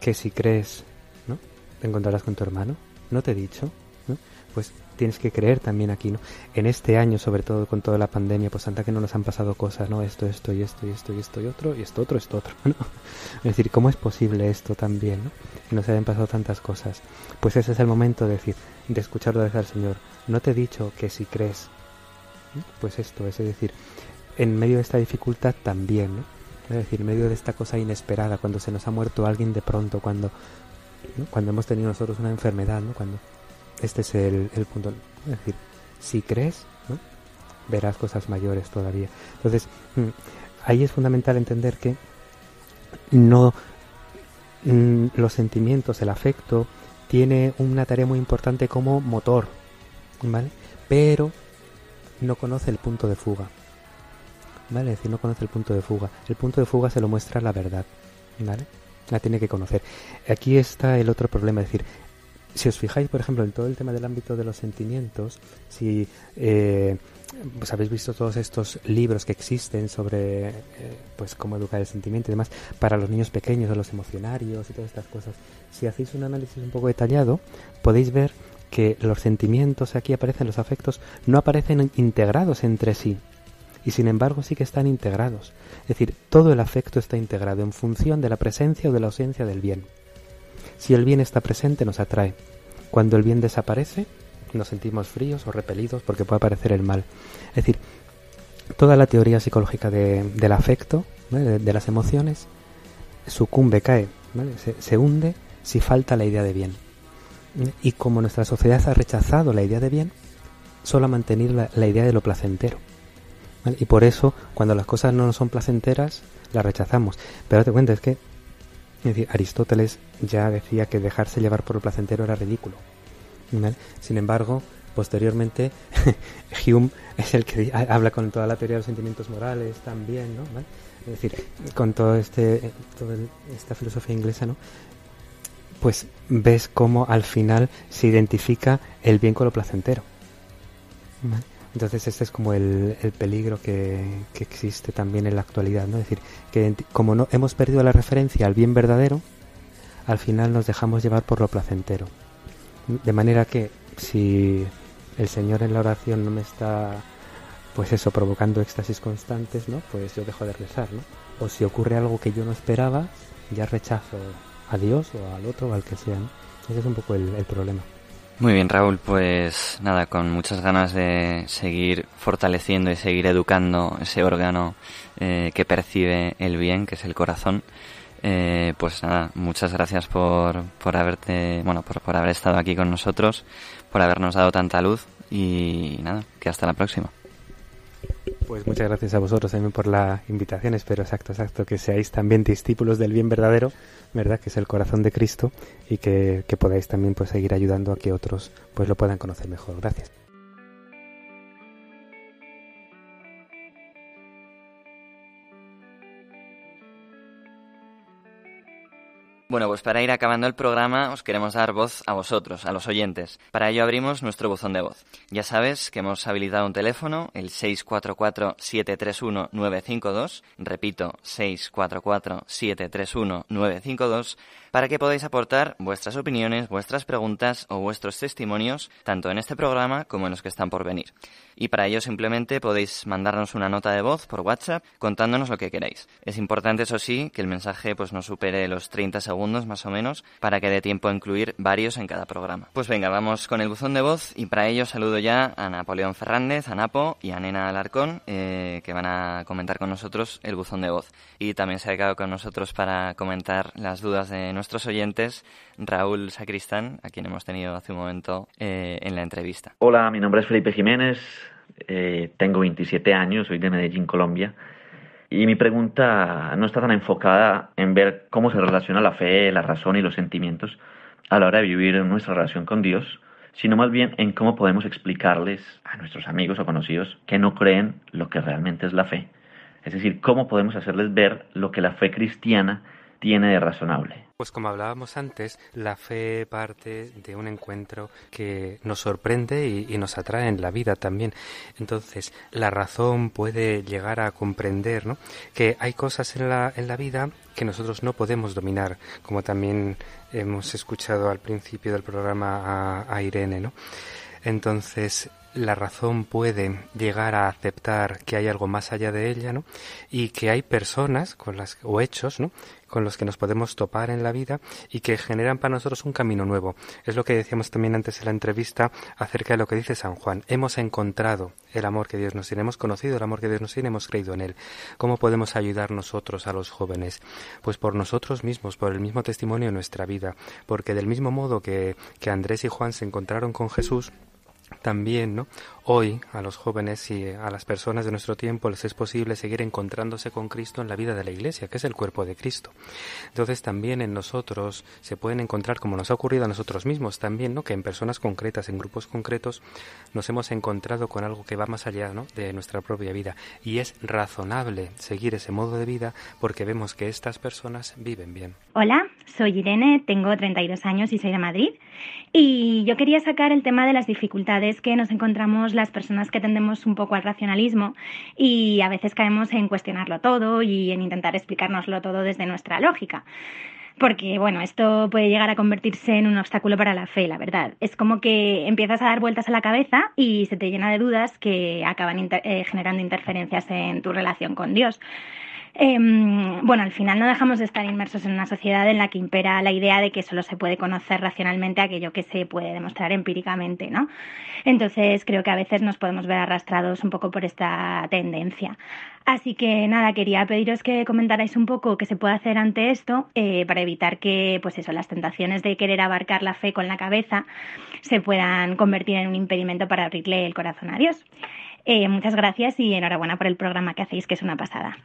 que si crees, ¿no? Te encontrarás con tu hermano. ¿No te he dicho? ¿no? Pues tienes que creer también aquí, ¿no? En este año, sobre todo con toda la pandemia, pues anda que no nos han pasado cosas, ¿no? Esto, esto y esto y esto y esto y otro y esto otro, esto otro, ¿no? Es decir, ¿cómo es posible esto también, ¿no? Que nos hayan pasado tantas cosas. Pues ese es el momento de decir, de escucharlo decir al Señor, no te he dicho que si crees, pues esto es, decir, en medio de esta dificultad también, ¿no? Es decir, en medio de esta cosa inesperada, cuando se nos ha muerto alguien de pronto, cuando, cuando hemos tenido nosotros una enfermedad, ¿no? Cuando este es el, punto. Es decir, si crees, verás cosas mayores todavía. Entonces, mm, ahí es fundamental entender que no mm, los sentimientos, el afecto, tiene una tarea muy importante como motor, ¿vale? Pero no conoce el punto de fuga. ¿Vale? Es decir, no conoce el punto de fuga. El punto de fuga se lo muestra la verdad. ¿Vale? La tiene que conocer. Aquí está el otro problema, es decir, si os fijáis, por ejemplo, en todo el tema del ámbito de los sentimientos, si eh, pues habéis visto todos estos libros que existen sobre eh, pues cómo educar el sentimiento y demás para los niños pequeños o los emocionarios y todas estas cosas, si hacéis un análisis un poco detallado, podéis ver que los sentimientos aquí aparecen, los afectos, no aparecen integrados entre sí, y sin embargo sí que están integrados. Es decir, todo el afecto está integrado en función de la presencia o de la ausencia del bien. Si el bien está presente nos atrae. Cuando el bien desaparece nos sentimos fríos o repelidos porque puede aparecer el mal. Es decir, toda la teoría psicológica del afecto, de, las emociones, sucumbe, cae, se, hunde si falta la idea de bien. Y como nuestra sociedad ha rechazado la idea de bien, solo ha mantenido la, idea de lo placentero. Y por eso, cuando las cosas no son placenteras, las rechazamos. Pero te cuenta, es que decir, Aristóteles ya decía que dejarse llevar por lo placentero era ridículo. Sin embargo, posteriormente, Hume es el que habla con toda la teoría de los sentimientos morales también, ¿no? Es decir, con todo este, toda esta filosofía inglesa, ¿no? Pues ves cómo al final se identifica el bien con lo placentero. Entonces este es como el, peligro que, que, existe también en la actualidad, ¿no? Es decir, que como no hemos perdido la referencia al bien verdadero, al final nos dejamos llevar por lo placentero. De manera que si el Señor en la oración no me está, pues eso, provocando éxtasis constantes, ¿no? Pues yo dejo de rezar, ¿no? O si ocurre algo que yo no esperaba, ya rechazo a Dios o al otro o al que sea, Ese es un poco el, problema. Muy bien, Raúl, pues nada, con muchas ganas de seguir fortaleciendo y seguir educando ese órgano eh, que percibe el bien, que es el corazón. Eh, pues nada, muchas gracias por, por haberte, bueno, por, por haber estado aquí con nosotros, por habernos dado tanta luz y nada, que hasta la próxima. Pues muchas gracias a vosotros también por la invitación. Espero, exacto, exacto, que seáis también discípulos del bien verdadero, ¿verdad? Que es el corazón de Cristo y que, que podáis también pues seguir ayudando a que otros pues lo puedan conocer mejor. Gracias. Bueno, pues para ir acabando el programa os queremos dar voz a vosotros, a los oyentes. Para ello abrimos nuestro buzón de voz. Ya sabes que hemos habilitado un teléfono, el 644-731-952, repito, 644-731-952, para que podáis aportar vuestras opiniones, vuestras preguntas o vuestros testimonios, tanto en este programa como en los que están por venir. Y para ello simplemente podéis mandarnos una nota de voz por WhatsApp contándonos lo que queráis. Es importante, eso sí, que el mensaje pues no supere los 30 segundos más o menos para que dé tiempo a incluir varios en cada programa. Pues venga, vamos con el buzón de voz y para ello saludo ya a Napoleón Fernández, a Napo y a Nena Alarcón eh, que van a comentar con nosotros el buzón de voz. Y también se ha quedado con nosotros para comentar las dudas de nuestros oyentes Raúl Sacristán, a quien hemos tenido hace un momento eh, en la entrevista. Hola, mi nombre es Felipe Jiménez, eh, tengo 27 años, soy de Medellín, Colombia. Y mi pregunta no está tan enfocada en ver cómo se relaciona la fe, la razón y los sentimientos a la hora de vivir nuestra relación con Dios, sino más bien en cómo podemos explicarles a nuestros amigos o conocidos que no creen lo que realmente es la fe. Es decir, cómo podemos hacerles ver lo que la fe cristiana tiene de razonable. Pues como hablábamos antes, la fe parte de un encuentro que nos sorprende y, nos atrae en la vida también. Entonces, la razón puede llegar a comprender ¿no? que hay cosas en la, en la vida que nosotros no podemos dominar, como también hemos escuchado al principio del programa a, a Irene. ¿no? Entonces, la razón puede llegar a aceptar que hay algo más allá de ella, ¿no? Y que hay personas con las o hechos, ¿no? con los que nos podemos topar en la vida y que generan para nosotros un camino nuevo. Es lo que decíamos también antes en la entrevista acerca de lo que dice San Juan. Hemos encontrado el amor que Dios nos tiene, hemos conocido el amor que Dios nos tiene, hemos creído en él. ¿Cómo podemos ayudar nosotros a los jóvenes? Pues por nosotros mismos, por el mismo testimonio de nuestra vida, porque del mismo modo que, que Andrés y Juan se encontraron con Jesús, también, ¿no? Hoy a los jóvenes y a las personas de nuestro tiempo les es posible seguir encontrándose con Cristo en la vida de la Iglesia, que es el cuerpo de Cristo. Entonces también en nosotros se pueden encontrar, como nos ha ocurrido a nosotros mismos, también, ¿no? Que en personas concretas, en grupos concretos, nos hemos encontrado con algo que va más allá, ¿no? De nuestra propia vida. Y es razonable seguir ese modo de vida porque vemos que estas personas viven bien. Hola, soy Irene, tengo 32 años y soy de Madrid. Y yo quería sacar el tema de las dificultades que nos encontramos las personas que tendemos un poco al racionalismo y a veces caemos en cuestionarlo todo y en intentar explicárnoslo todo desde nuestra lógica porque bueno, esto puede llegar a convertirse en un obstáculo para la fe, la verdad. Es como que empiezas a dar vueltas a la cabeza y se te llena de dudas que acaban eh, generando interferencias en tu relación con Dios. Em, bueno, al final no dejamos de estar inmersos en una sociedad en la que impera la idea de que solo se puede conocer racionalmente aquello que se puede demostrar empíricamente, ¿no? Entonces creo que a veces nos podemos ver arrastrados un poco por esta tendencia. Así que nada, quería pediros que comentarais un poco qué se puede hacer ante esto eh, para evitar que, pues eso, las tentaciones de querer abarcar la fe con la cabeza se puedan convertir en un impedimento para abrirle el corazón a Dios. Eh, muchas gracias y enhorabuena por el programa que hacéis, que es una pasada.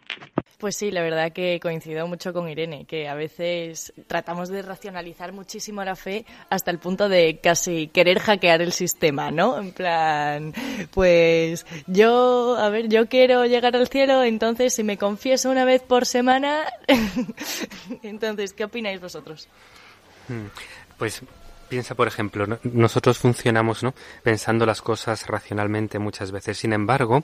Pues sí, la verdad que coincido mucho con Irene, que a veces tratamos de racionalizar muchísimo la fe hasta el punto de casi querer hackear el sistema, ¿no? En plan, pues yo, a ver, yo quiero llegar al cielo, entonces si me confieso una vez por semana, entonces, ¿qué opináis vosotros? Hmm, pues Piensa, por ejemplo, nosotros funcionamos ¿no? pensando las cosas racionalmente muchas veces. Sin embargo,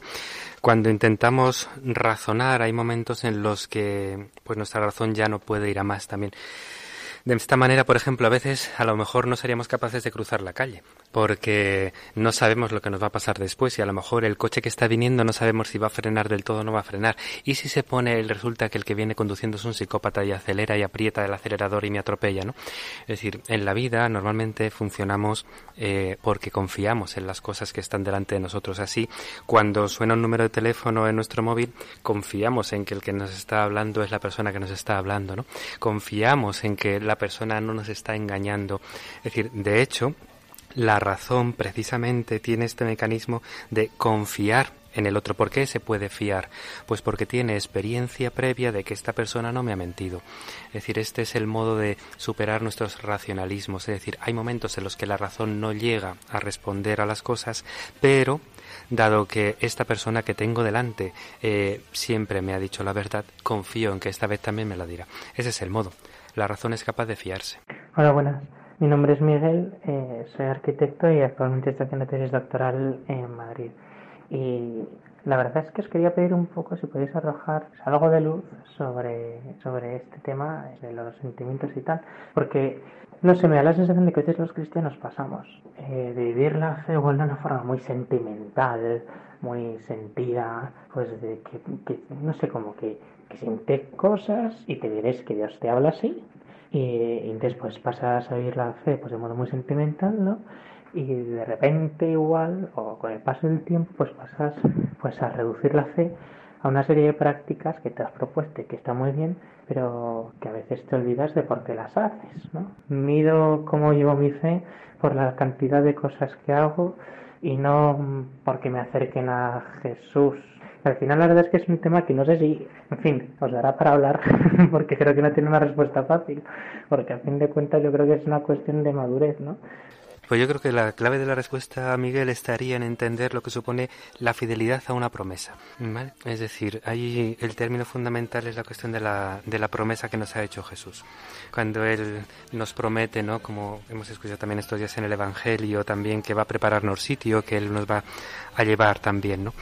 cuando intentamos razonar, hay momentos en los que pues nuestra razón ya no puede ir a más también. De esta manera, por ejemplo, a veces a lo mejor no seríamos capaces de cruzar la calle, porque no sabemos lo que nos va a pasar después y a lo mejor el coche que está viniendo no sabemos si va a frenar del todo o no va a frenar. Y si se pone, resulta que el que viene conduciendo es un psicópata y acelera y aprieta el acelerador y me atropella, ¿no? Es decir, en la vida normalmente funcionamos eh, porque confiamos en las cosas que están delante de nosotros. Así, cuando suena un número de teléfono en nuestro móvil, confiamos en que el que nos está hablando es la persona que nos está hablando, ¿no? Confiamos en que la persona no nos está engañando. Es decir, de hecho, la razón precisamente tiene este mecanismo de confiar en el otro. ¿Por qué se puede fiar? Pues porque tiene experiencia previa de que esta persona no me ha mentido. Es decir, este es el modo de superar nuestros racionalismos. Es decir, hay momentos en los que la razón no llega a responder a las cosas, pero dado que esta persona que tengo delante eh, siempre me ha dicho la verdad, confío en que esta vez también me la dirá. Ese es el modo. La razón es capaz de fiarse. Hola, buenas. Mi nombre es Miguel, eh, soy arquitecto y actualmente estoy haciendo tesis doctoral en Madrid. Y la verdad es que os quería pedir un poco si podéis arrojar algo de luz sobre, sobre este tema de los sentimientos y tal, porque no sé, me da la sensación de que a los cristianos pasamos eh, de vivir la fe igual de una forma muy sentimental, muy sentida, pues de que, que no sé, como que, que siente cosas y te diréis que Dios te habla así, y, después pasas a vivir la fe pues de modo muy sentimental, ¿no? Y de repente igual, o con el paso del tiempo, pues pasas pues a reducir la fe a una serie de prácticas que te has propuesto y que está muy bien, pero que a veces te olvidas de por qué las haces, ¿no? Mido cómo llevo mi fe por la cantidad de cosas que hago y no porque me acerquen a Jesús al final la verdad es que es un tema que no sé si, en fin, os dará para hablar, porque creo que no tiene una respuesta fácil, porque a fin de cuentas yo creo que es una cuestión de madurez, ¿no? Pues yo creo que la clave de la respuesta, Miguel, estaría en entender lo que supone la fidelidad a una promesa. Es decir, ahí el término fundamental es la cuestión de la, de la promesa que nos ha hecho Jesús. Cuando Él nos promete, ¿no? como hemos escuchado también estos días en el Evangelio, también que va a prepararnos sitio, que Él nos va a llevar también. ¿no?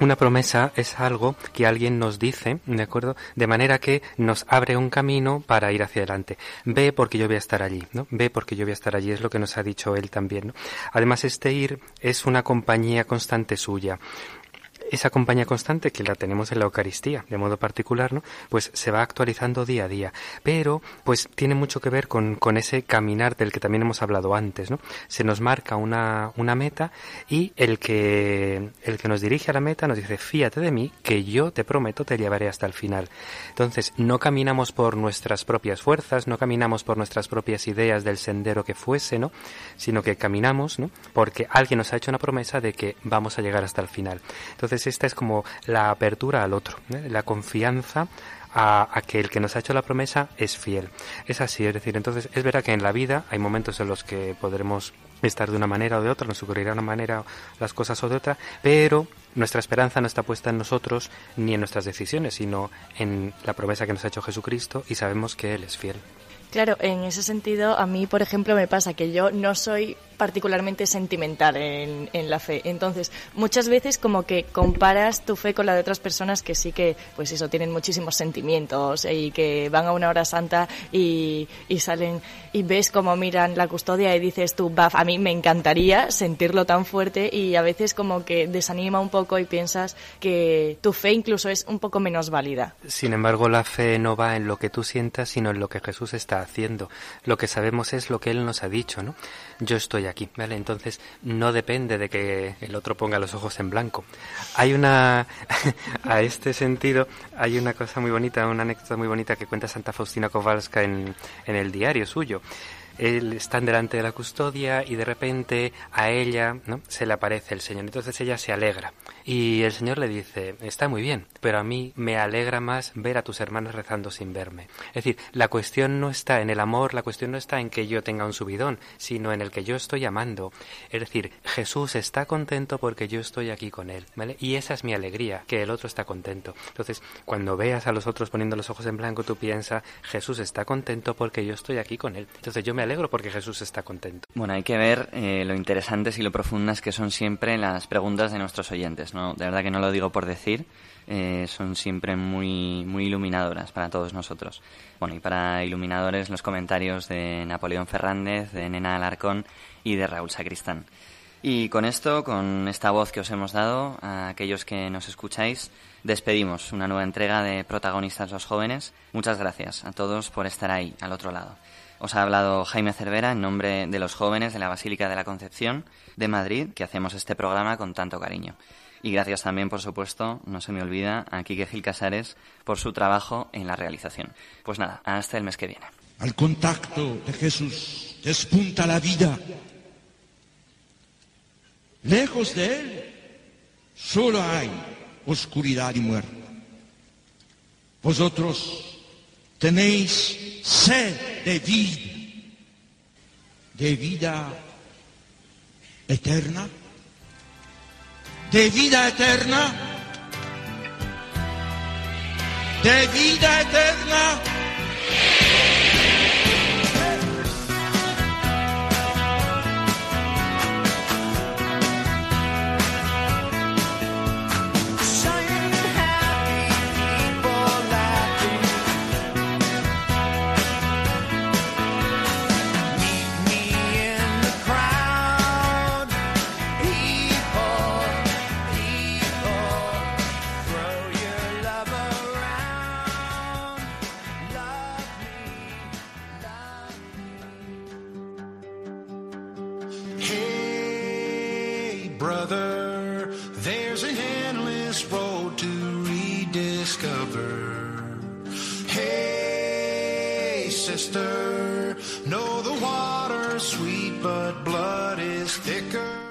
Una promesa es algo que alguien nos dice, ¿de acuerdo? De manera que nos abre un camino para ir hacia adelante. Ve porque yo voy a estar allí, ¿no? Ve porque yo voy a estar allí, es lo que nos ha dicho él también, ¿no? Además, este ir es una compañía constante suya esa compañía constante que la tenemos en la Eucaristía, de modo particular, ¿no? Pues se va actualizando día a día. Pero, pues tiene mucho que ver con, con ese caminar del que también hemos hablado antes, ¿no? Se nos marca una, una meta y el que, el que nos dirige a la meta nos dice, fíate de mí, que yo te prometo te llevaré hasta el final. Entonces, no caminamos por nuestras propias fuerzas, no caminamos por nuestras propias ideas del sendero que fuese, ¿no? Sino que caminamos, ¿no? Porque alguien nos ha hecho una promesa de que vamos a llegar hasta el final. Entonces, esta es como la apertura al otro, ¿eh? la confianza a, que el que nos ha hecho la promesa es fiel. Es así, es decir, entonces es verdad que en la vida hay momentos en los que podremos estar de una manera o de otra, nos ocurrirá de una manera las cosas o de otra, pero nuestra esperanza no está puesta en nosotros ni en nuestras decisiones, sino en la promesa que nos ha hecho Jesucristo y sabemos que Él es fiel. Claro, en ese sentido, a mí, por ejemplo, me pasa que yo no soy particularmente sentimental en, la fe. Entonces, muchas veces como que comparas tu fe con la de otras personas que sí que, pues eso, tienen muchísimos sentimientos y que van a una hora santa y, salen y ves cómo miran la custodia y dices tú, baf, a mí me encantaría sentirlo tan fuerte y a veces como que desanima un poco y piensas que tu fe incluso es un poco menos válida. Sin embargo, la fe no va en lo que tú sientas, sino en lo que Jesús está haciendo. Lo que sabemos es lo que Él nos ha dicho, ¿no? Yo estoy aquí, ¿vale? Entonces no depende de que el otro ponga los ojos en blanco. Hay una, a este sentido, hay una cosa muy bonita, una anécdota muy bonita que cuenta Santa Faustina Kowalska en, en el diario suyo él están delante de la custodia y de repente a ella ¿no? se le aparece el Señor. Entonces ella se alegra y el Señor le dice, está muy bien, pero a mí me alegra más ver a tus hermanos rezando sin verme. Es decir, la cuestión no está en el amor, la cuestión no está en que yo tenga un subidón, sino en el que yo estoy amando. Es decir, Jesús está contento porque yo estoy aquí con él. Y esa es mi alegría, que el otro está contento. Entonces, cuando veas a los otros poniendo los ojos en blanco, tú piensas, Jesús está contento porque yo estoy aquí con él. Entonces yo me alegro porque Jesús está contento. Bueno, hay que ver eh, lo interesantes y lo profundas que son siempre las preguntas de nuestros oyentes, ¿no? De verdad que no lo digo por decir, eh, son siempre muy, muy iluminadoras para todos nosotros. Bueno, y para iluminadores los comentarios de Napoleón Fernández, de Nena Alarcón y de Raúl Sacristán. Y con esto, con esta voz que os hemos dado a aquellos que nos escucháis, despedimos una nueva entrega de Protagonistas los Jóvenes. Muchas gracias a todos por estar ahí, al otro lado. Os ha hablado Jaime Cervera en nombre de los jóvenes de la Basílica de la Concepción de Madrid, que hacemos este programa con tanto cariño. Y gracias también, por supuesto, no se me olvida, a Quique Gil Casares por su trabajo en la realización. Pues nada, hasta el mes que viene. Al contacto de Jesús despunta la vida. Lejos de Él solo hay oscuridad y muerte. Vosotros tenéis sed de vida, de vida eterna, de vida eterna, de vida eterna.